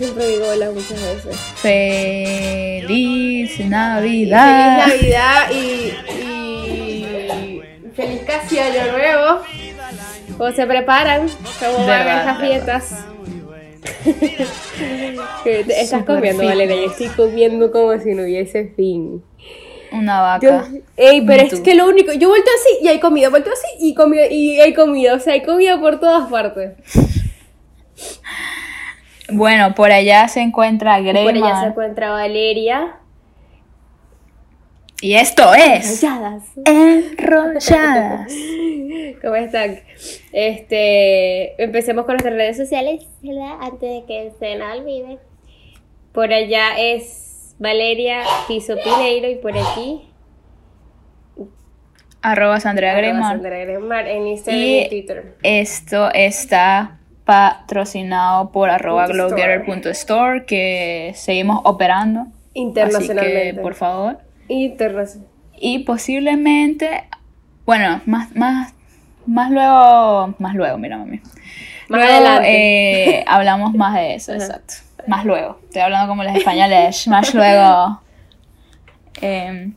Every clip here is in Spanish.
siempre digo hola muchas veces. Feliz Navidad. Feliz Navidad y, y feliz casi año nuevo. ¿Cómo se preparan? ¿Cómo van verdad. fiestas? ¿Qué te- Estás comiendo, fit. Valeria. Yo estoy comiendo como si no hubiese fin. Una Yo- vaca. ey, pero es que lo único, yo vuelto así y hay comida, vuelto así y comida y hay comida, o sea, hay comida por todas partes. Bueno, por allá se encuentra Por allá se encuentra Valeria. Y esto es Calladas. Enrolladas. ¿Cómo están? Este, empecemos con nuestras redes sociales, ¿verdad? Antes de que se nos olvide. Por allá es Valeria Piso Pineiro y por aquí Arroba Sandra Greyman. Sandra Gremar en Instagram y, Twitter. esto está patrocinado por arroba glowgetter.store que seguimos operando. Así Internacionalmente. que, por favor. Internacional. Y posiblemente, bueno, más, más, más luego, más luego, mira mami. Más luego adelante. eh, hablamos más de eso, exacto. Más luego. Estoy hablando como los españoles, más luego. Eh,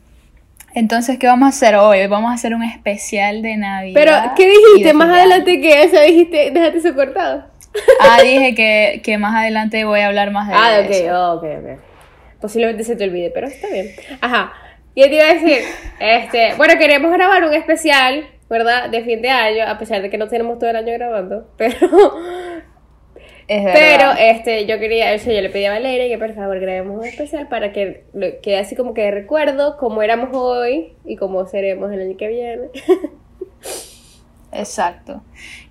entonces, ¿qué vamos a hacer hoy? Vamos a hacer un especial de Navidad. Pero, ¿qué dijiste más adelante que eso? Dijiste, déjate eso cortado. Ah, dije que, que más adelante voy a hablar más de Ah, eso. ok, ok, ok. Posiblemente se te olvide, pero está bien. Ajá. ¿Qué te iba a decir? Este, bueno, queremos grabar un especial, ¿verdad? De fin de año, a pesar de que no tenemos todo el año grabando, pero Es pero este yo quería, eso yo le pedí a Valeria que por favor grabemos un especial para que lo- quede así como que de recuerdo cómo éramos hoy y cómo seremos el año que viene. Exacto.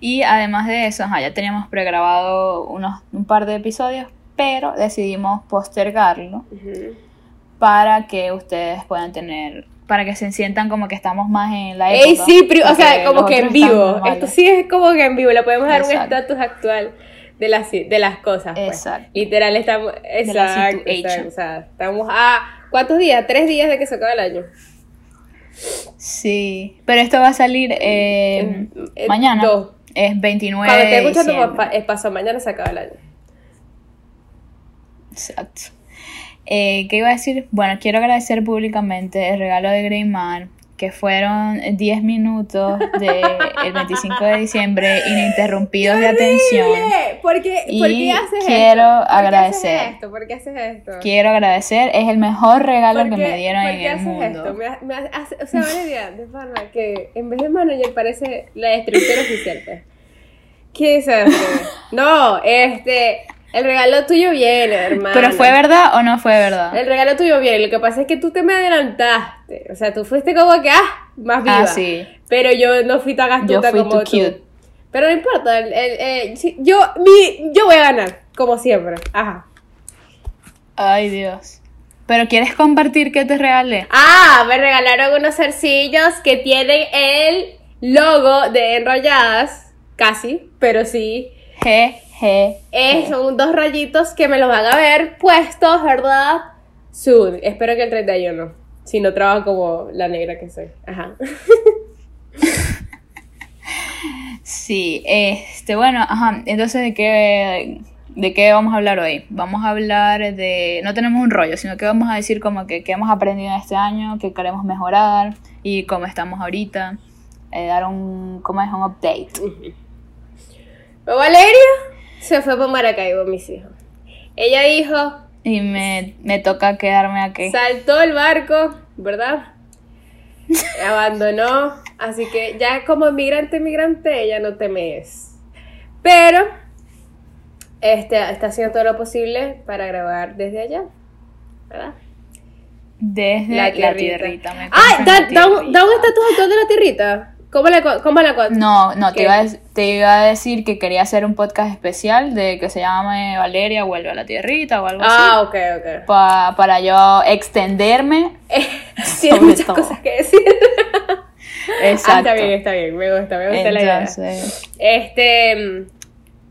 Y además de eso, ajá, ya teníamos pregrabado unos, un par de episodios, pero decidimos postergarlo para que ustedes puedan tener, para que se sientan como que estamos más en la época. Ey, sí, o sea, como que en vivo. Esto sí es como que en vivo. Le podemos dar un estatus actual de las, de las cosas. pues. Exacto. Literal, estamos. Exacto, situation. exacto, O sea, estamos a. ¿Cuántos días? Tres días de que se acabe el año. Sí, pero esto va a salir eh, mañana. dos. Es 29 Cuando esté de escuchando, diciembre. pa- es paso mañana se acaba el año. Exacto. Eh, ¿Qué iba a decir? Bueno, quiero agradecer públicamente el regalo de Greyman, que fueron 10 minutos del 25 de diciembre ininterrumpidos de atención. ¿Por qué, Y por qué haces quiero esto? ¿Por qué agradecer. haces esto? ¿Por qué haces esto? Quiero agradecer, es el mejor regalo ¿Por que me dieron por en qué el haces mundo. esto? Me me ha- hace- o sea, Valeria, de pana, que en vez de manager parece la destructora oficial. pues. ¿Qué es esto? No, este, el regalo tuyo viene, hermano. Pero fue verdad o no fue verdad? El regalo tuyo viene, lo que pasa es que tú te me adelantaste. O sea, tú fuiste como que, ah, más viva. Ah, sí. Pero yo no fui tan astuta Yo fui como too tú. cute. Pero no importa, el- el- eh, yo, mi, yo voy a ganar, como siempre. Ajá. Ay, Dios. ¿Pero quieres compartir qué te regalé? Ah, me regalaron unos zarcillos que tienen el logo de Enrolladas. Casi, pero sí. Je, je. Eh, son dos rayitos que me los van a ver puestos, ¿verdad? Soon. Espero que el 31. Si no trabajo como la negra que soy. Ajá. Sí, este, bueno, ajá, entonces de qué, de qué vamos a hablar hoy. Vamos a hablar de, no tenemos un rollo, sino que vamos a decir como que qué hemos aprendido en este año, qué queremos mejorar y cómo estamos ahorita. Eh, dar un, ¿cómo es? Un update. Pero Valeria se fue para Maracaibo, mis hijos. Ella dijo, Y me, me toca quedarme aquí. saltó el barco, ¿verdad? Abandonó. Así que ya como migrante, migrante, ella no teme eso. Pero este, está haciendo todo lo posible para grabar desde allá. ¿Verdad? Desde La la tierrita. tierrita. me ¡Ay! Da, la da un, tierrita. da un estatus actual de la tierrita. ¿Cómo la, cómo la No, no, te iba, a, te iba a decir que quería hacer un podcast especial de que se llame Valeria vuelve a la tierrita o algo así. Ah, ok, ok. pa- para yo extenderme. Tiene Sobre muchas todo. cosas que decir. Ah, Exacto. está bien, está bien. Me gusta, me gusta la idea. Entonces, Este,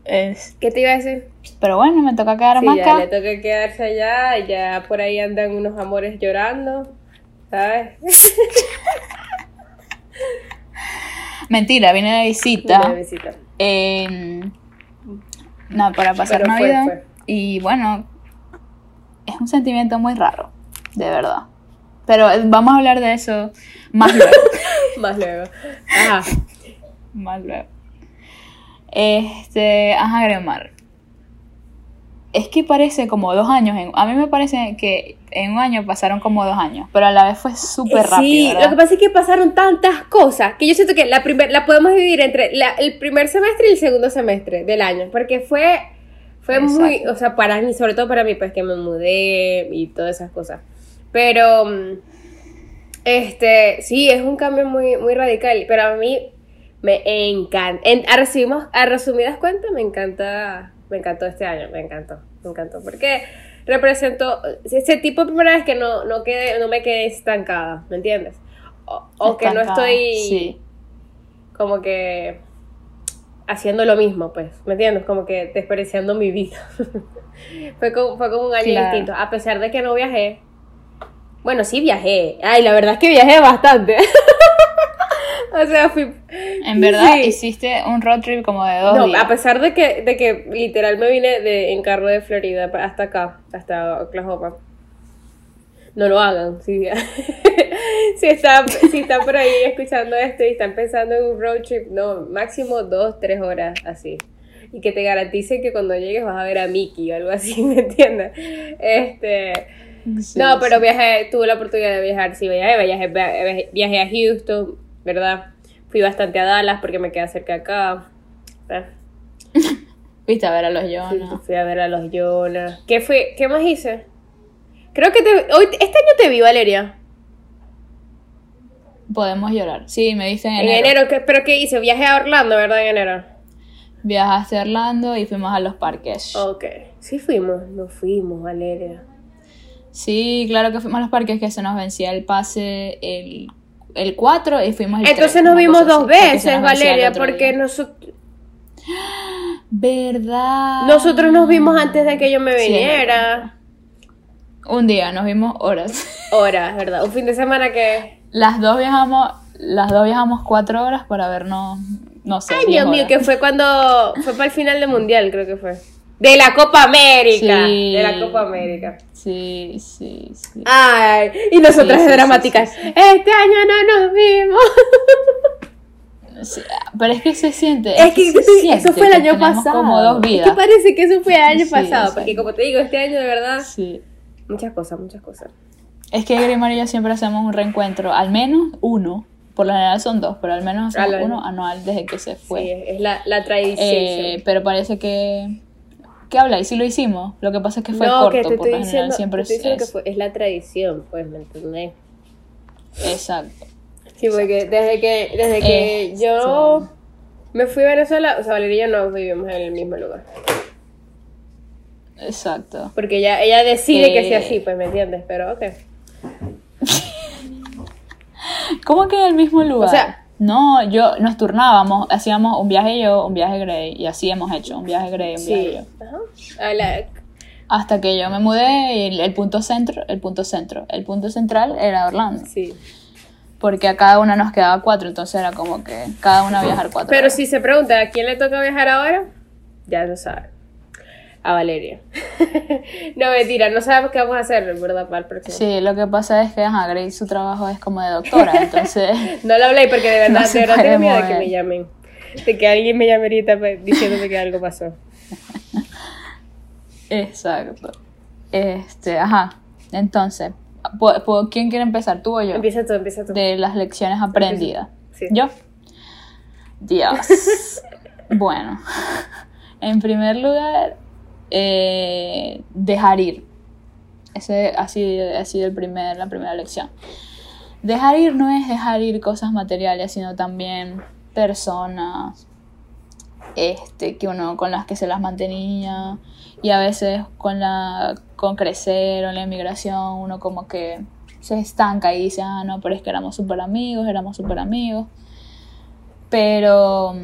es- ¿qué te iba a decir? pero bueno, me toca quedarme Sí, ya acá. le toca quedarse allá, ya por ahí andan unos amores llorando, ¿sabes? Mentira, vine de visita. Eh, No, para pasar Pero Navidad. fue. Y bueno, es un sentimiento muy raro, de verdad. Pero eh, vamos a hablar de eso más luego. Más luego. Ajá. más luego. Este, ajá, Gremar. Es que parece como dos años. en- a mí me parece que en un año pasaron como dos años, pero a la vez fue súper rápido. Sí, ¿verdad? lo que pasa es que pasaron tantas cosas que yo siento que la primer, la podemos dividir entre la- el primer semestre y el segundo semestre del año, porque fue fue muy, o sea, para mí, sobre todo para mí, pues que me mudé y todas esas cosas. Pero mm, este, sí, es un cambio muy muy radical, pero a mí me encanta. En, a, a resumidas cuentas, me encanta, me encantó este año, me encantó, me encantó, porque representó ese tipo de primera vez que no, no, quede, no me quedé estancada, ¿me entiendes? O, o que no estoy Sí. como que haciendo lo mismo, pues, ¿me entiendes? Como que desperdiciando mi vida. fue, como, fue como un año Claro. distinto, a pesar de que no viajé. Bueno, sí viajé. Ay, la verdad es que viajé bastante. o sea, fui... En verdad Sí. hiciste un road trip como de dos No, días. a pesar de que, de que literal me vine de, en carro de Florida hasta acá, hasta Oklahoma. No lo hagan. Si, si, están, si están por ahí escuchando esto y están pensando en un road trip, no, máximo dos, tres horas así. Y que te garantice que cuando llegues vas a ver a Mickey o algo así, ¿me entiendes? Este, Sí, no, pero viajé, tuve la oportunidad de viajar, sí, viajé, viajé, viajé a Houston, ¿verdad? Fui bastante a Dallas porque me queda cerca de acá. ¿verdad? Fuiste a ver a los Sí, Jonas. fui a ver a los Jonas. ¿Qué fue? ¿Qué más hice? Creo que te, hoy, este año te vi, Valeria. Podemos llorar. Sí, me diste en En enero. enero, ¿qué, ¿pero qué hice? Viaje a Orlando, ¿verdad? En enero. Viajaste a Orlando y fuimos a los parques. Ok. Sí fuimos, no fuimos, Valeria. Sí, claro que fuimos a los parques que se nos vencía el pase el, el 4 y fuimos el Entonces 3, nos vimos dos así, veces, Valeria, porque nosotros, ¿Verdad? nosotros nos vimos antes de que yo me Sí, viniera. Un día, nos vimos horas. Horas, ¿verdad? Un fin de semana que... Las dos viajamos, las dos viajamos cuatro horas para vernos, no sé. Ay, 10 Dios mío, que fue cuando... Fue para el final del Mundial, creo que fue. De la Copa América. Sí. De la Copa América. Sí, sí, sí. Ay, y nosotras Sí, sí, dramáticas. Este año no nos vimos. Pero es que se siente. Es que se eso siente fue el año pasado. como dos Es vidas. que parece que eso fue el año pasado. exacto. Porque como te digo, este año de verdad. Sí. Muchas cosas, muchas cosas. Es que Grimar y yo siempre hacemos un reencuentro, al menos uno. Por lo general son dos, pero al menos hacemos uno anual desde que se fue. Sí, es la, la tradición. Eh, pero parece que. ¿Qué habla? Y sí lo hicimos. Lo que pasa es que fue no, corto, que te por estoy lo diciendo, siempre te estoy es. que fue, es la tradición, pues, ¿me entendés? Exacto. Sí, porque desde que, desde que Eh, yo me fui a Venezuela, o sea, Valeria y yo no vivimos en el mismo lugar. Exacto. Porque ella, ella decide que sea Eh. así, pues, ¿me entiendes? Pero, ok. ¿Cómo que en el mismo lugar? O sea- no, yo nos turnábamos, hacíamos un viaje yo, un viaje Grey, y así hemos hecho, un viaje Grey, un viaje Sí. yo. Ajá. A la- Hasta que yo me mudé y el, el punto centro, el punto centro, el punto central era Orlando. sí. Porque a cada una nos quedaba cuatro, entonces era como que cada una viajar cuatro. Pero horas. si se pregunta a quién le toca viajar ahora, ya lo sabe. A Valeria. no, mentira, no sabemos qué vamos a hacer, ¿verdad? Para el próximo. Sí, lo que pasa es que ajá, Grey su trabajo es como de doctora, entonces No lo hablé porque de verdad, No de verdad tengo miedo de que me llamen. De que alguien me llame ahorita pues, diciéndome que algo pasó. exacto. Este, ajá. Entonces, ¿pu- pu- ¿quién quiere empezar? ¿Tú o yo? Empieza tú, empieza tú. De las lecciones aprendidas. Sí. ¿Yo? Dios. bueno, en primer lugar, eh, dejar ir. Ese sido, ha sido el primer, la primera lección. Dejar ir no es dejar ir cosas materiales, sino también personas este, que uno con las que se las mantenía y a veces con la con crecer o la inmigración uno como que se estanca y dice ah no pero es que éramos súper amigos éramos súper amigos pero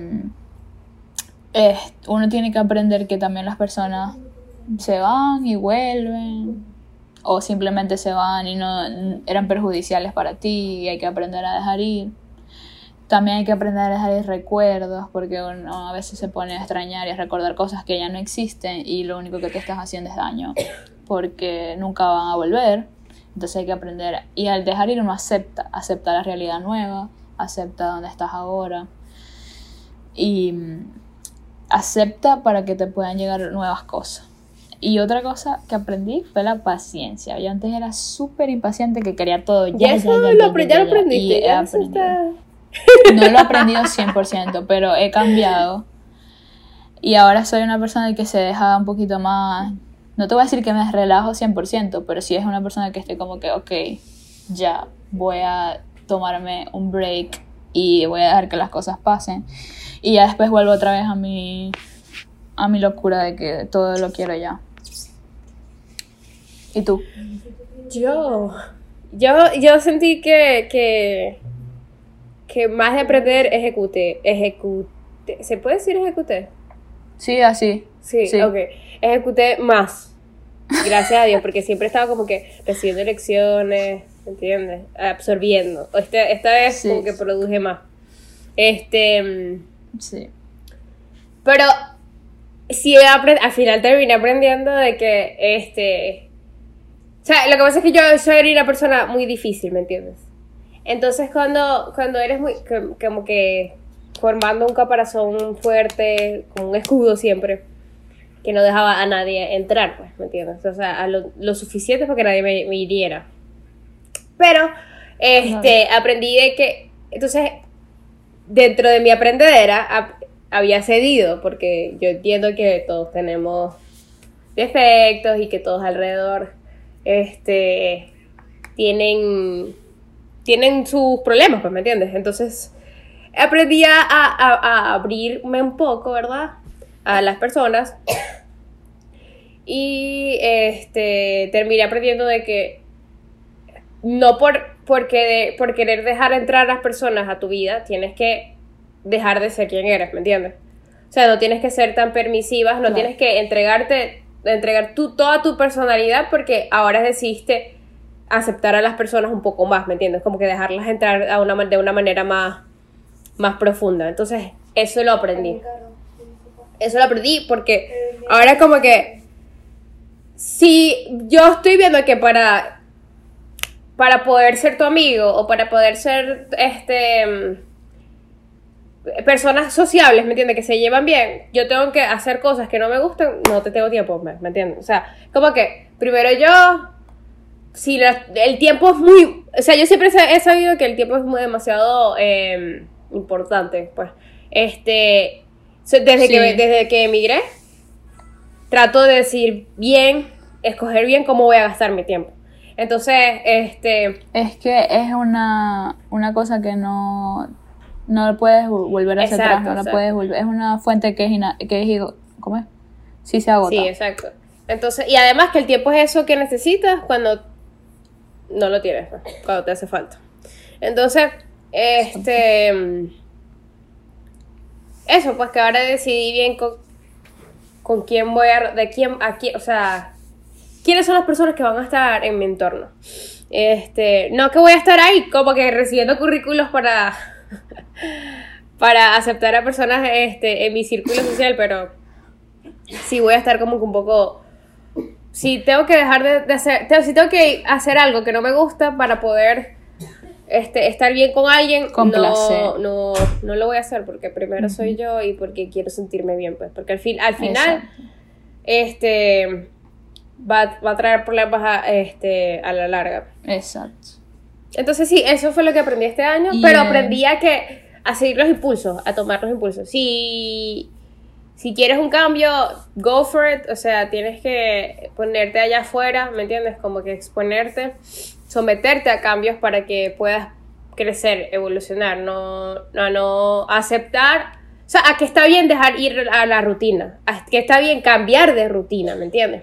es- uno tiene que aprender que también las personas se van y vuelven o simplemente se van y no eran perjudiciales para ti y hay que aprender a dejar ir También hay que aprender a dejar ir recuerdos, porque uno a veces se pone a extrañar y a recordar cosas que ya no existen y lo único que te estás haciendo es daño, porque nunca van a volver. Entonces hay que aprender. Y al dejar ir uno acepta, acepta la realidad nueva, acepta dónde estás ahora. Y acepta para que te puedan llegar nuevas cosas. Y otra cosa que aprendí fue la paciencia. Yo antes era súper impaciente que quería todo ya. Ya, eso lo, aprendí, ya lo aprendiste. ya está... No lo he aprendido 100%, pero he cambiado. Y ahora soy una persona que se deja un poquito más... No te voy a decir que me relajo 100%, pero sí es una persona que esté como que, ok, ya, voy a tomarme un break y voy a dejar que las cosas pasen. Y ya después vuelvo otra vez a mi, a mi locura de que todo lo quiero ya. ¿Y tú? Yo, yo, yo sentí que, que, que más de aprender ejecuté, ejecuté, ¿se puede decir ejecuté? Sí, así. Sí, sí, ok, ejecuté más, gracias a Dios, porque siempre estaba como que recibiendo lecciones, ¿entiendes? Absorbiendo, esta, esta vez como que produje más. Este... Sí. Pero sí, al final terminé aprendiendo de que, este, o sea, lo que pasa es que yo soy una persona muy difícil, ¿me entiendes? Entonces cuando, cuando eres muy, como que formando un caparazón fuerte, como un escudo siempre, que no dejaba a nadie entrar, pues, ¿me entiendes? O sea, a lo, suficiente para que nadie me, hiriera. Pero, este, aprendí de que, entonces, dentro de mi aprendedera, había cedido, porque yo entiendo que todos tenemos defectos y que todos alrededor este, tienen, tienen sus problemas, pues, ¿me entiendes? Entonces, aprendí a, a, abrirme un poco, ¿verdad? A las personas. Y este, terminé aprendiendo de que no por, porque por querer dejar entrar a las personas a tu vida, tienes que dejar de ser quien eres, ¿me entiendes? O sea, no tienes que ser tan permisivas, no, tienes que entregarte, entregar tu, toda tu personalidad porque ahora decidiste aceptar a las personas un poco más, ¿me entiendes? Como que dejarlas entrar a una, de una manera más, más profunda. Entonces, eso lo aprendí. Eso lo aprendí porque ahora como que si yo estoy viendo que para para poder ser tu amigo o para poder ser este personas sociables, ¿me entiendes? Que se llevan bien, yo tengo que hacer cosas que no me gustan, no te tengo tiempo, ¿me, entiendes? O sea, como que primero yo, si el tiempo es muy, o sea, yo siempre he sabido que el tiempo es muy demasiado em, importante, pues, este, desde, que, desde que emigré, trato de decir bien, escoger bien cómo voy a gastar mi tiempo. Entonces, este... Es que es una, una cosa que no no puedes volver hacia atrás, no puedes volver. Es una fuente que es, que es ¿cómo es? Sí se agota. Sí, exacto. Entonces, y además que el tiempo es eso que necesitas cuando no lo tienes, pues, cuando te hace falta. Entonces, este eso, pues que ahora decidí bien con, con quién voy a de quién a quién, o sea, quiénes son las personas que van a estar en mi entorno. Este, no que voy a estar ahí como que recibiendo currículos para para aceptar a personas este, en mi círculo social, pero sí voy a estar como que un poco... Si tengo que dejar de, hacer, si tengo que hacer algo que no me gusta para poder este, estar bien con alguien, no, no, no, lo voy a hacer porque primero soy yo y porque quiero sentirme bien, pues, porque al, fin, al final, este, va, va, a traer problemas a, este, a la larga. Exacto. Entonces sí, eso fue lo que aprendí este año, pero aprendí a que a seguir los impulsos, a tomar los impulsos. Si, si quieres un cambio, go for it. O sea, tienes que ponerte allá afuera, ¿me entiendes? Como que exponerte, someterte a cambios para que puedas crecer, evolucionar, no, no, no aceptar. O sea, a que está bien dejar ir a la rutina, a que está bien cambiar de rutina, ¿me entiendes?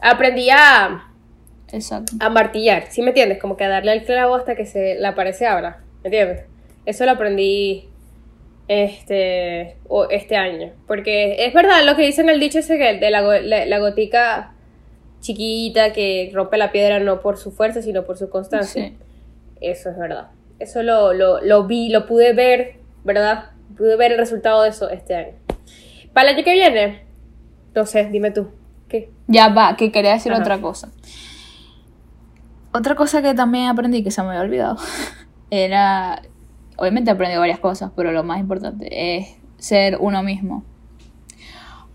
Aprendí a, a martillar, ¿sí me entiendes? Como que a darle al clavo hasta que se le aparece ahora, ¿me entiendes? Eso lo aprendí este, este año. Porque es verdad lo que dicen el dicho ese que de la, la, gotica chiquita que rompe la piedra no por su fuerza, sino por su constancia. Eso es verdad. Eso lo, lo, lo vi, lo pude ver ¿verdad? Pude ver el resultado de eso este año. Para el año que viene, no sé, dime tú. ¿Qué? Ya va, que quería decir Ajá. otra cosa. Otra cosa que también aprendí que se me había olvidado era, obviamente aprendí varias cosas, pero lo más importante es ser uno mismo.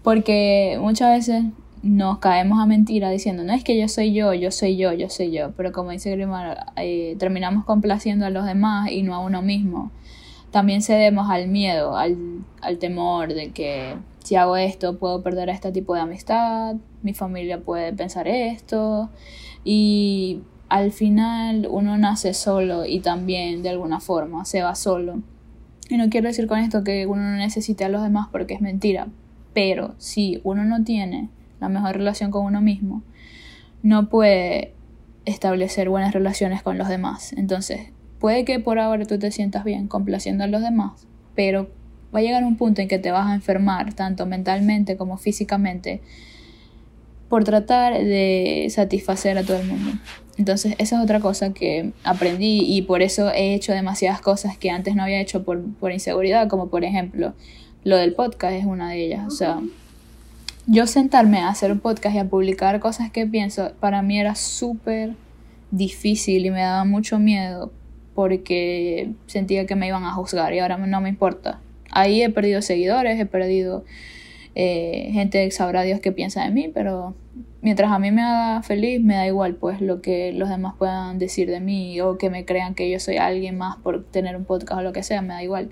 Porque muchas veces nos caemos a mentira diciendo, no es que yo soy yo, yo soy yo, yo soy yo. Pero como dice Grimar, eh, terminamos complaciendo a los demás y no a uno mismo. También cedemos al miedo, al, al temor de que si hago esto puedo perder este tipo de amistad, mi familia puede pensar esto. Y al final uno nace solo y también de alguna forma se va solo. Y no quiero decir con esto que uno no necesite a los demás porque es mentira. Pero si uno no tiene la mejor relación con uno mismo, no puede establecer buenas relaciones con los demás. Entonces, puede que por ahora tú te sientas bien complaciendo a los demás, pero va a llegar un punto en que te vas a enfermar, tanto mentalmente como físicamente, por tratar de satisfacer a todo el mundo. Entonces, esa es otra cosa que aprendí y por eso he hecho demasiadas cosas que antes no había hecho por, por inseguridad, como por ejemplo lo del podcast es una de ellas. O sea, yo sentarme a hacer un podcast y a publicar cosas que pienso, para mí era súper difícil y me daba mucho miedo porque sentía que me iban a juzgar y ahora no me importa. Ahí he perdido seguidores, he perdido eh, gente, sabrá Dios qué piensa de mí, pero mientras a mí me haga feliz, me da igual pues lo que los demás puedan decir de mí o que me crean que yo soy alguien más por tener un podcast o lo que sea, me da igual.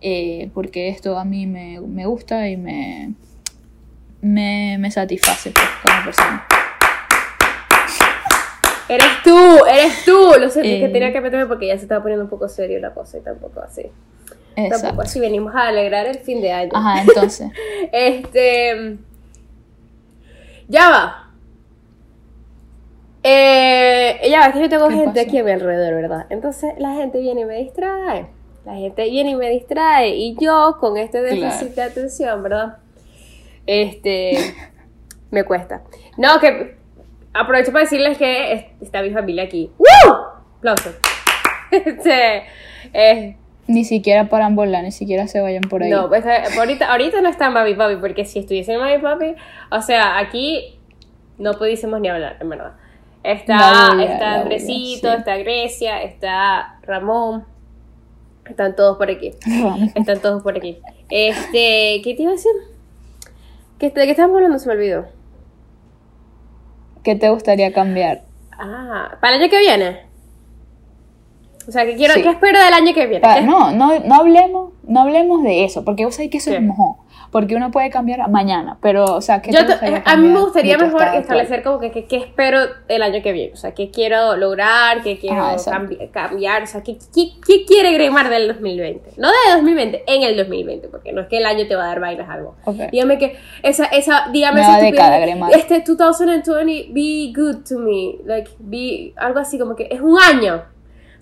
Eh, porque esto a mí me, me gusta y me, me, me satisface pues, como persona. Eres tú, eres tú. Lo sé, es que Eh. tenía que meterme porque ya se estaba poniendo un poco serio la cosa y tampoco así. Exacto. Tampoco así venimos a alegrar el fin de año. Ajá, entonces. Este. Ya va. Eh, ya va, es que yo tengo ¿Qué gente pasó? aquí a mi alrededor, ¿verdad? Entonces la gente viene y me distrae. La gente viene y me distrae. Y yo, con este déficit Claro. de atención, ¿verdad? Este. me cuesta. No, que. Aprovecho para decirles que es- está mi familia aquí. ¡Woo! Aplausos. Este. eh, Ni siquiera paran volar, ni siquiera se vayan por ahí. no, pues eh, ahorita, ahorita no está Mami Papi, porque si estuviese Mami Papi, o sea, aquí no pudiésemos ni hablar, en verdad. Está, bulla, está Andresito, bulla, sí. está Grecia, está Ramón, están todos por aquí. Están todos por aquí. Este, ¿qué te iba a decir? ¿Qué, ¿De qué estábamos hablando? Se me olvidó. ¿Qué te gustaría cambiar? Ah, ¿para el año que viene? O sea, ¿qué, quiero, Sí. ¿qué espero del año que viene? Pa- ¿Qué- no, no, no hablemos, no hablemos de eso, porque vos sabés que eso ¿Qué? es mojón. Porque uno puede cambiar mañana, pero, o sea, ¿qué Yo te a mí me gustaría mejor estado actual? establecer como que que- qué espero el año que viene, o sea, qué quiero lograr, qué quiero exacto. cambi- cambiar, o sea, qué, qué, quiere Greymar del 2020. No de 2020, en el 2020, porque no es que el año te va a dar vainas algo. Ok. Dígame que esa, esa, dígame esa década, Greymar. Este 2020, be good to me, like, be, algo así como que es un año.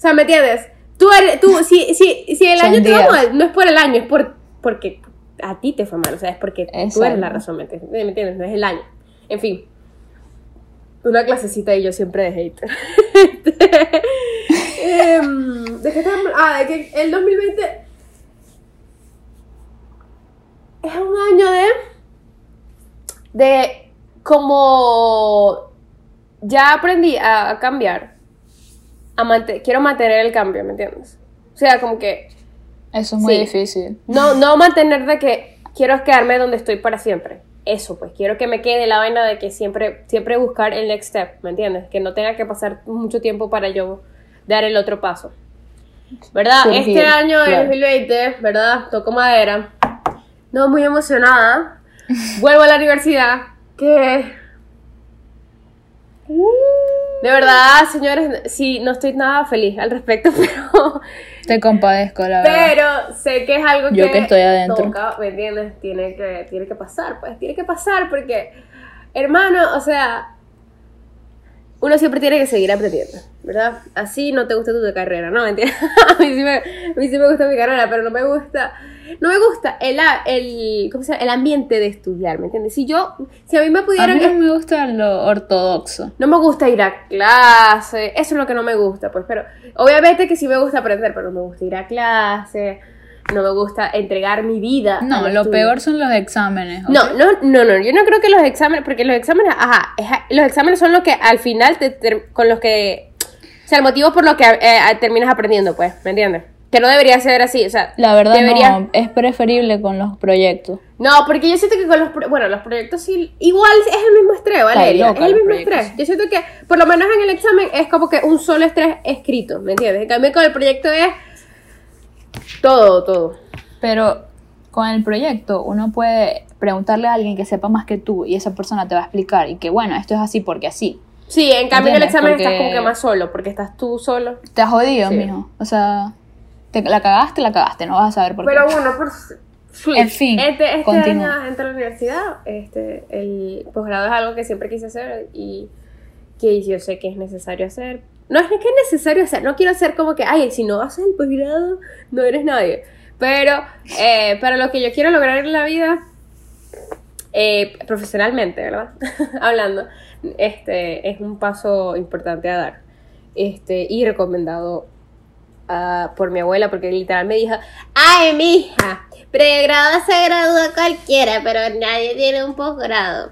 O sea, ¿me entiendes? Tú, eres, tú si, si, si el año te va mal, no es por el año, es por, porque a ti te fue mal, o sea, es porque tú eres la razón, ¿me entiendes? No es el año. En fin. Una clasecita y yo siempre de hater. Em, ¿De qué? Ah, de que el 2020 es un año de. de como. Ya aprendí a, a cambiar. A quiero mantener el cambio, ¿me entiendes? O sea, como que. Eso es muy Sí. difícil. No, no mantener de que quiero quedarme donde estoy para siempre. Eso, pues quiero que me quede la vaina de que siempre, siempre buscar el next step, ¿me entiendes? Que no tenga que pasar mucho tiempo para yo dar el otro paso. ¿Verdad? Surgir, este año, el claro. 2020, ¿verdad? Toco madera. No, muy emocionada. Vuelvo a la universidad. Que. De verdad, señores, sí, no estoy nada feliz al respecto, pero. Te compadezco, la verdad. Pero sé que es algo Yo que, que estoy adentro. toca, ¿me entiendes? Tiene que, tiene que pasar, pues, tiene que pasar porque, hermano, o sea, uno siempre tiene que seguir aprendiendo, ¿verdad? Así no te gusta tu carrera, ¿no? ¿Me entiendes? a, mí sí me, a mí sí me gusta mi carrera, pero no me gusta, no me gusta el, a- el, ¿cómo se llama? el ambiente de estudiar, ¿me entiendes? Si yo, si a mí me A pudieran... mí no me gusta lo ortodoxo. No me gusta ir a clase, eso es lo que no me gusta, pues, pero obviamente que sí me gusta aprender, pero no me gusta ir a clase, no me gusta entregar mi vida. No, lo estudio. peor son los exámenes. No, no, no, no, yo no creo que los exámenes, porque los exámenes, ajá, los exámenes son los que al final te, ter- con los que, o sea, el motivo por lo que eh, terminas aprendiendo, pues, ¿me entiendes? Que no debería ser así, o sea, La verdad debería, no, es preferible con los proyectos. No, porque yo siento que con los, pro- bueno, los proyectos sí, igual es el mismo estrés, Valeria, es el mismo estrés. Yo siento que, por lo menos en el examen, es como que un solo estrés escrito, ¿me entiendes? En cambio con el proyecto es todo, todo. Pero con el proyecto uno puede preguntarle a alguien que sepa más que tú y esa persona te va a explicar y que bueno, esto es así porque así. Sí, en cambio en el examen estás como que más solo, porque estás tú solo. Te has jodido, Sí. mijo. O sea, te, la cagaste, la cagaste, no vas a saber por Pero qué. bueno, por sí. En fin, este, este continúa. año entré a la universidad, este, el posgrado es algo que siempre quise hacer y que yo sé que es necesario hacer. No es que es necesario hacer, no quiero hacer como que, ay, si no haces el posgrado, no eres nadie. Pero eh, para lo que yo quiero lograr en la vida, eh, profesionalmente, ¿verdad? Hablando, este es un paso importante a dar. Este, y recomendado por mi abuela, porque literal me dijo, ay, mija, pregrado se gradúa cualquiera, pero nadie tiene un posgrado.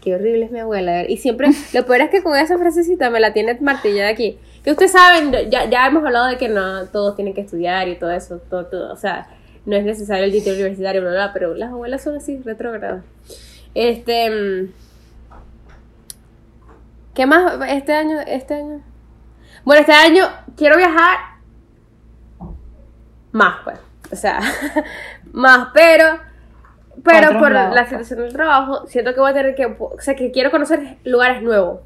Qué horrible es mi abuela. Y siempre, lo peor es que con esa frasecita me la tiene martillada aquí. Que ustedes saben, ya, ya hemos hablado de que no todos tienen que estudiar y todo eso, todo, todo. O sea, no es necesario el título universitario, bla, bla, bla, pero las abuelas son así, retrógradas. Este. mm, ¿Qué más este año? Este año. Bueno, este año quiero viajar más, pues. O sea, más, pero. Pero otros por lados, la pues. situación del trabajo, siento que voy a tener que. O sea, que quiero conocer lugares nuevos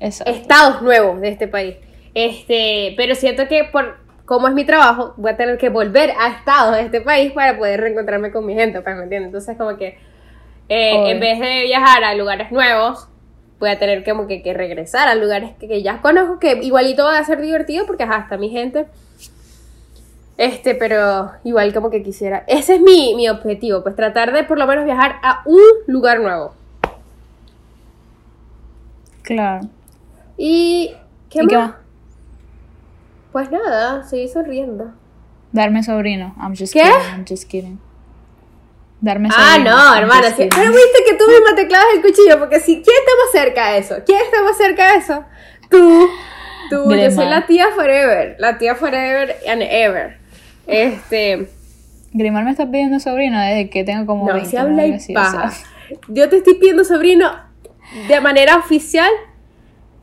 Eso. estados nuevos de este país. Este, pero siento que por cómo es mi trabajo, voy a tener que volver a estados de este país para poder reencontrarme con mi gente, pues, ¿me entiendes? Entonces, como que eh, en vez de viajar a lugares nuevos, voy a tener como que, que regresar a lugares que, que ya conozco, que igualito va a ser divertido porque está mi gente. Este, pero igual como que quisiera. Ese es mi, mi objetivo, pues tratar de por lo menos viajar a un lugar nuevo. Claro. Y. ¿Qué ¿Y qué más? Pues nada, seguí sonriendo. Darme sobrino. I'm just ¿Qué? kidding. I'm just kidding. Darme Ah, sobrino. no, I'm hermana. kidding. Ahora viste que tú misma te clavas el cuchillo, porque si, ¿quién está más cerca de eso? ¿Quién está más cerca de eso? Tú. Tú, yo soy la tía forever. La tía forever and ever. Este. Grimar me está pidiendo sobrino desde que tengo como No, 20, se habla y así, o paja. sea. Yo te estoy pidiendo sobrino de manera oficial.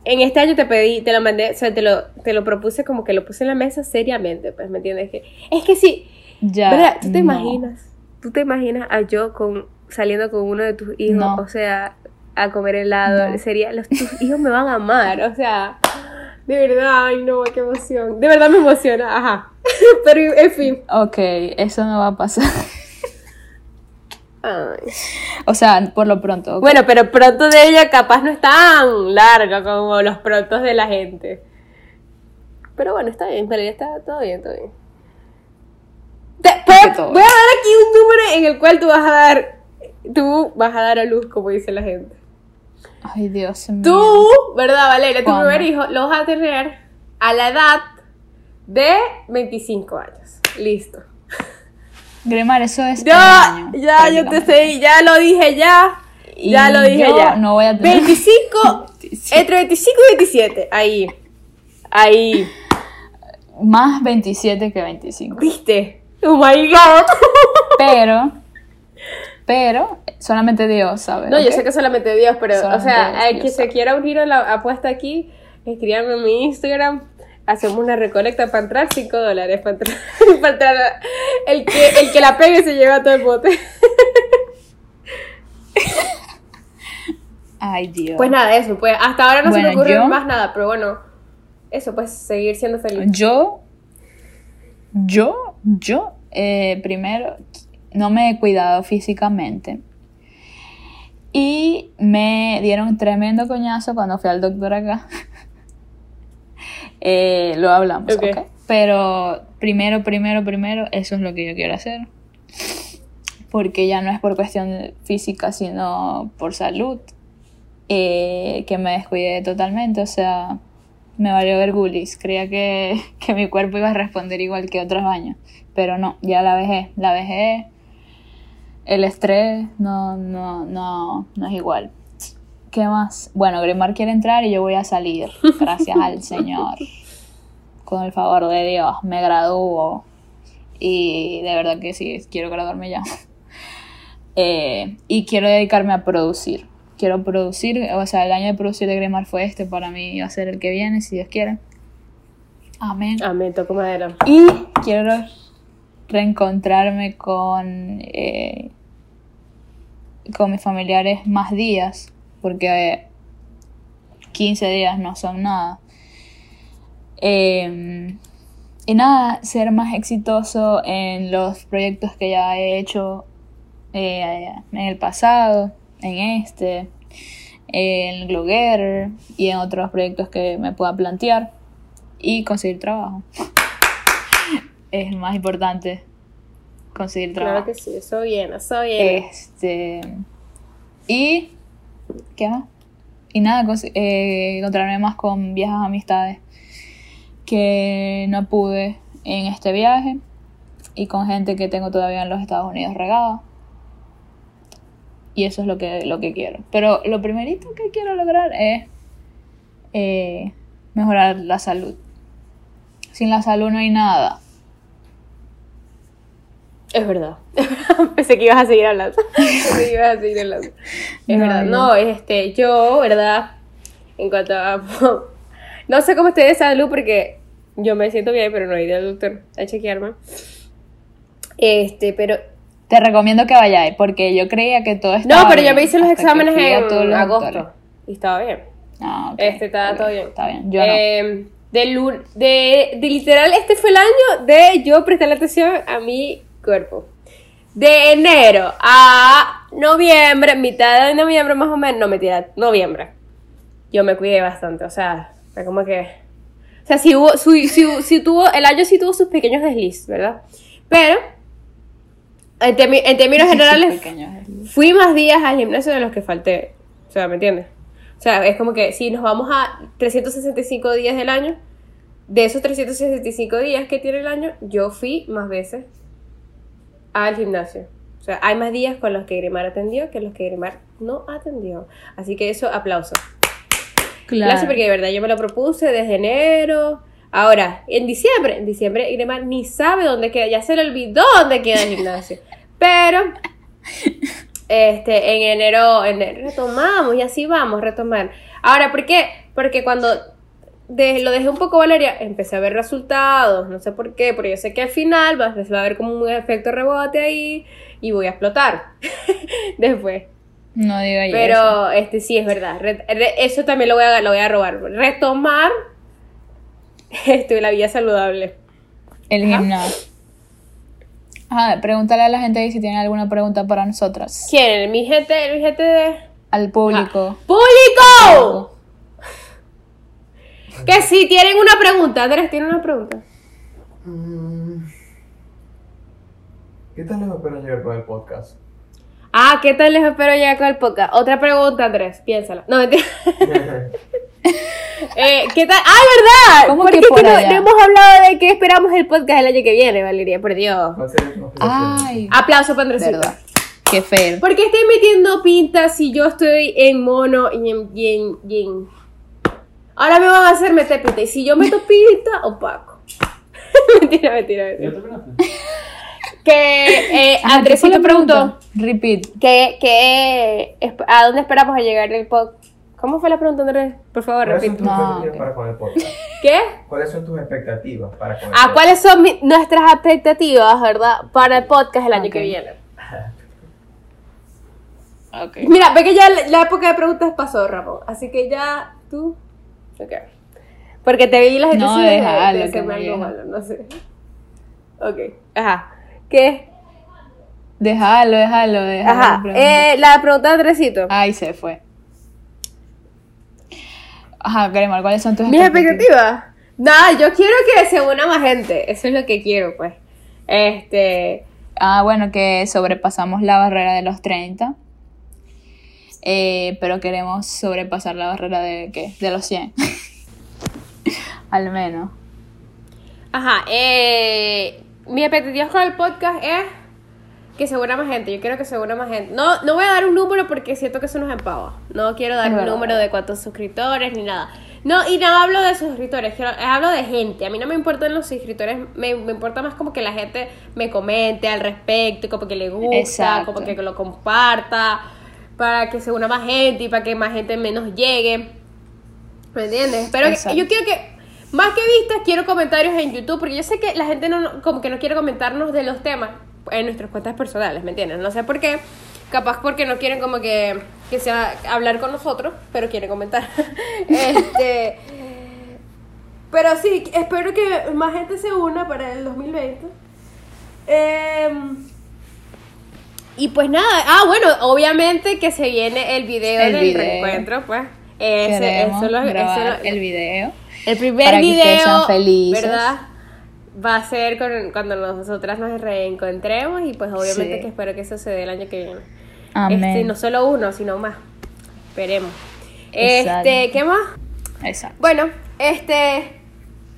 En este año te pedí, te lo mandé, o sea, te lo, te lo propuse como que lo puse en la mesa seriamente, pues, ¿me entiendes? Que, es que sí, Ya. ¿verdad? ¿Tú te no. imaginas? ¿Tú te imaginas a yo con, saliendo con uno de tus hijos, No. o sea, a comer helado? No. Sería, los, tus hijos me van a amar, o sea, de verdad, ay no, qué emoción. De verdad me emociona, ajá. Pero, en fin. Ok, eso no va a pasar. Ay. o sea, por lo pronto. Bueno, pero pronto de ella capaz no es tan larga como los prontos de la gente. Pero bueno, está bien, pero ya está todo bien, todo bien. Te- voy, a, todo. voy a dar aquí un número en el cual tú vas a dar, tú vas a dar a luz, como dice la gente. Ay, Dios mío. Tú, ¿verdad, Valeria? Tu ¿Cuándo? primer hijo lo vas a tener a la edad de 25 años. Listo. Grimar, eso es. Ya, año, ya, yo te sé, ya lo dije ya. Y ya lo dije yo ya. no voy a tener 25, 25. entre 25 y 27. Ahí. Ahí. Más 27 que 25. ¿Viste? Oh my god. Pero. Pero. Solamente Dios sabe. No, yo sé que solamente Dios, pero, o Solamente sea, el que se quiera unir a la apuesta aquí, escríbanme en mi Instagram. Hacemos una recolecta para entrar 5 dólares. Para entrar, para entrar. El que, el que la pegue se lleva todo el bote. Ay, Dios. Pues nada, eso. Pues hasta ahora no se me ocurre yo- más nada, pero bueno. Eso, pues seguir siendo feliz. Yo, yo, yo, eh, primero, no me he cuidado físicamente. Y me dieron tremendo coñazo cuando fui al doctor acá. Eh, lo hablamos, Ok. ¿ok? Pero primero, primero, primero, eso es lo que yo quiero hacer. Porque ya no es por cuestión física, sino por salud. eh, que me descuidé totalmente. O sea, me valió ver gulis. Creía que, que mi cuerpo iba a responder igual que otros años. Pero no, ya la vejé. La vejé. El estrés no, no, no, no es igual. ¿Qué más? Bueno, Grimar quiere entrar y yo voy a salir. Gracias al Señor. Con el favor de Dios. Me gradúo. Y de verdad que sí, quiero graduarme ya. Eh, y quiero dedicarme a producir. Quiero producir, o sea, el año de producir de Grimar fue este, para mí va a ser el que viene, si Dios quiere. Amén. Amén, toco madera. Y quiero reencontrarme con, eh, con mis familiares más días, porque 15 días no son nada. Eh, y nada, ser más exitoso en los proyectos que ya he hecho eh, en el pasado, en este, en Gloguer y en otros proyectos que me pueda plantear y conseguir trabajo. es más importante conseguir trabajo. Claro que sí, eso viene, eso viene. Este, y, ¿qué más? Y nada, eh, encontrarme más con viejas amistades que no pude en este viaje y con gente que tengo todavía en los Estados Unidos regada. Y eso es lo que, lo que quiero. Pero lo primerito que quiero lograr es eh, mejorar la salud. Sin la salud no hay nada. Es verdad. Pensé que ibas a seguir hablando. Pensé que ibas a seguir hablando. Es No, verdad. yo- No, este, yo, ¿verdad? En cuanto a. No sé cómo estoy de salud porque yo me siento bien, pero no he ido al doctor a chequearme. Este, pero. Te recomiendo que vayáis porque yo creía que todo estaba No, pero yo bien me hice los exámenes en agosto. doctores. Y estaba bien. Ah, ok, Este, estaba ok, todo bien. Está bien, yo no. Eh, de, de, de literal, este fue el año de yo prestarle atención a mi cuerpo. De enero a noviembre, mitad de noviembre más o menos, no, mentira, noviembre. Yo me cuidé bastante, o sea, fue como que... O sea, si hubo, si, si- si tuvo, el año sí tuvo sus pequeños desliz, ¿verdad? Pero, en, temi- en términos generales, fui más días al gimnasio de los que falté. O sea, ¿me entiendes? O sea, es como que si nos vamos a 365 días del año, de esos 365 días que tiene el año, yo fui más veces al gimnasio. O sea, hay más días con los que Grimar atendió que los que Grimar no atendió. Así que eso, aplauso. Claro. Aplauso porque de verdad yo me lo propuse desde enero. Ahora, en diciembre, en diciembre Grimar ni sabe dónde queda, ya se le olvidó dónde queda el gimnasio. Pero este, en enero, en enero retomamos y así vamos, retomar. Ahora, ¿por qué? Porque cuando de- lo dejé un poco Valeria, empecé a ver resultados, no sé por qué, pero yo sé que al final va, va a haber como un efecto rebote ahí y voy a explotar después. No diga eso. Pero este sí es verdad, re- re- eso también lo voy a, lo voy a robar, retomar esto, la vida saludable. El gimnasio. Ajá, pregúntale a la gente si tienen alguna pregunta para nosotras. ¿Quién? Mi gente, mi gente de... Al público. ¡Público! Que si tienen una pregunta, Andrés, ¿tiene una pregunta? Mm. ¿Qué tal les espera llegar con el podcast? Ah, ¿qué tal les espero llegar con el podcast? Otra pregunta, Andrés, piénsala. No, mentira. Eh, ¿Qué tal? ¡Ah, verdad! ¿Cómo Porque que por que no, hemos hablado de qué esperamos el podcast el año que viene, Valeria, por Dios. Aplauso para verdad. Qué feo. ¿Por qué estoy metiendo pintas si yo estoy en mono y en, y en, y en- Ahora me van a hacer meter pinta. Y si yo meto pinta, opaco. mentira, mentira, mentira. Que eh, Ajá, ¿qué fue Andresito preguntó Repeat. que, a dónde esperamos a llegar el podcast. ¿Cómo fue la pregunta, Andrés? Por favor, ¿Cuáles son repite. tus No, expectativas ok. para con el podcast? ¿Qué? ¿Cuáles son tus expectativas para con el Ah, podcast? ¿cuáles son mi- nuestras expectativas, verdad? Para el podcast el año que viene. Ok. Mira, ve que ya la, la época de preguntas pasó, Ramón. Así que ya tú. Ok. Porque te vi las No, intenciones de- déjalo, de que hacerme me algo vieja. malo, no sé. Ok. Ajá. ¿Qué? Déjalo, déjalo, déjalo. Ajá. Eh, la pregunta de Andresito. Ay, se fue. Ajá, Gremar, ¿cuáles son tus Mis expectativas. Nada, yo quiero que se una más gente. Eso es lo que quiero, pues. Este. Ah, bueno, que sobrepasamos la barrera de los 30. Eh, pero queremos sobrepasar la barrera de, ¿qué? de los 100. al menos. Ajá, eh, mi expectativa con el podcast es que se una más gente. Yo quiero que se una más gente. No, no voy a dar un número porque siento que eso nos empava. No quiero dar un número de cuántos suscriptores ni nada. No, y no hablo de suscriptores, quiero- hablo de gente. A mí no me importan los suscriptores, me, me importa más como que la gente me comente al respecto, como que le gusta, Exacto. como que lo comparta, para que se una más gente y para que más gente menos llegue. ¿Me entiendes? Pero que- yo quiero que, más que vistas, quiero comentarios en YouTube, porque yo sé que la gente no, como que no quiere comentarnos de los temas en nuestras cuentas personales, ¿me entiendes? No sé por qué, capaz porque no quieren como que, que sea hablar con nosotros, pero quieren comentar. este, pero sí, espero que más gente se una para el 2020. Em, y pues nada, ah bueno, obviamente que se viene el video El del video. reencuentro, pues. Ese, eso lo- eso lo- el video. el primer para que video, sean felices. ¿verdad? Va a ser con- cuando nosotras nos reencontremos y pues obviamente Sí. que espero que eso se dé el año que viene. Amén. Este, no solo uno, sino más. Esperemos. Exacto. Este, ¿qué más? Exacto. Bueno, este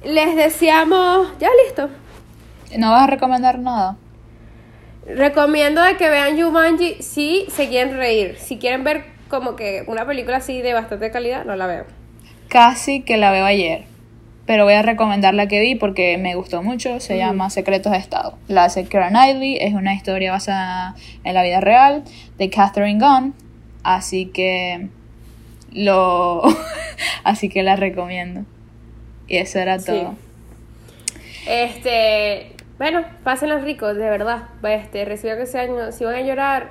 les deseamos, ya listo. ¿No vas a recomendar nada? Recomiendo de que vean Jumanji si se quieren reír. Si quieren ver como que una película así de bastante calidad, no la vean. Casi que la veo ayer. Pero voy a recomendar la que vi porque me gustó mucho. Se llama Secretos de Estado. La hace Keira Knightley. Es una historia basada en la vida real de Catherine Gunn. Así que lo así que la recomiendo. Y eso era Sí. todo. Este, bueno, pásenla ricos, de verdad. Este, reciban que ese año, si van a llorar,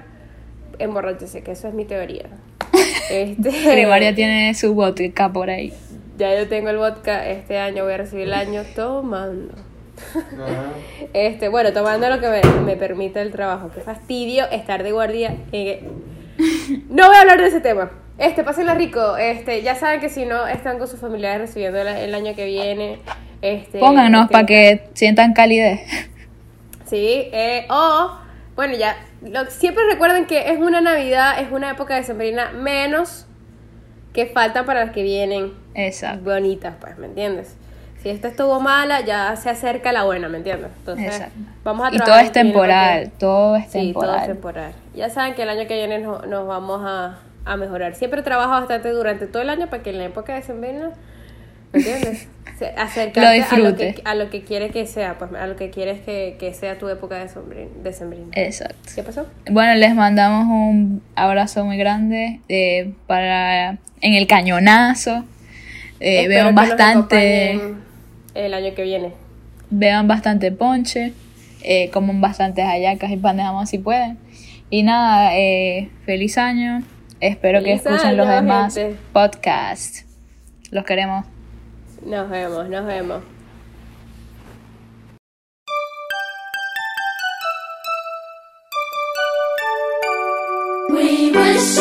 emborráchense, que eso es mi teoría. Este, Primaria tiene su vodka por ahí. Ya yo tengo el vodka, este año voy a recibir el año tomando. Este, bueno, tomando lo que me, me permite el trabajo. Qué fastidio estar de guardia. eh. No voy a hablar de ese tema. Este, pásenla rico. Este, ya saben que si no están con sus familiares recibiendo el, el año que viene. Este, Pónganos este, para que sientan calidez. Sí, eh, o, bueno, ya, lo- siempre recuerden que es una Navidad, es una época decembrina menos que faltan para las que vienen Exacto. bonitas, pues, ¿me entiendes? Si esta estuvo mala, ya se acerca la buena, ¿me entiendes? Entonces, Exacto. vamos a Y todo trabajar es temporal, todo es Sí, todo es temporal. temporal. Ya saben que el año que viene no- nos vamos a, a mejorar. Siempre trabajo bastante durante todo el año para que en la época de sembrina, ¿me entiendes? Acercarte Lo a lo, que, disfrutes. a lo que quieres que sea, pues a lo que quieres que, que sea tu época de sombrin- de sembrina. Exacto. ¿Qué pasó? Bueno, les mandamos un abrazo muy grande eh, para en el cañonazo. Eh, vean que bastante, el año que viene. vean bastante ponche, eh, coman bastantes hallacas y pan de jamón si pueden. Y nada, eh, feliz año. Espero que Feliz escuchen los año, demás gente. podcasts. Los queremos. Nos vemos, nos vemos. We wish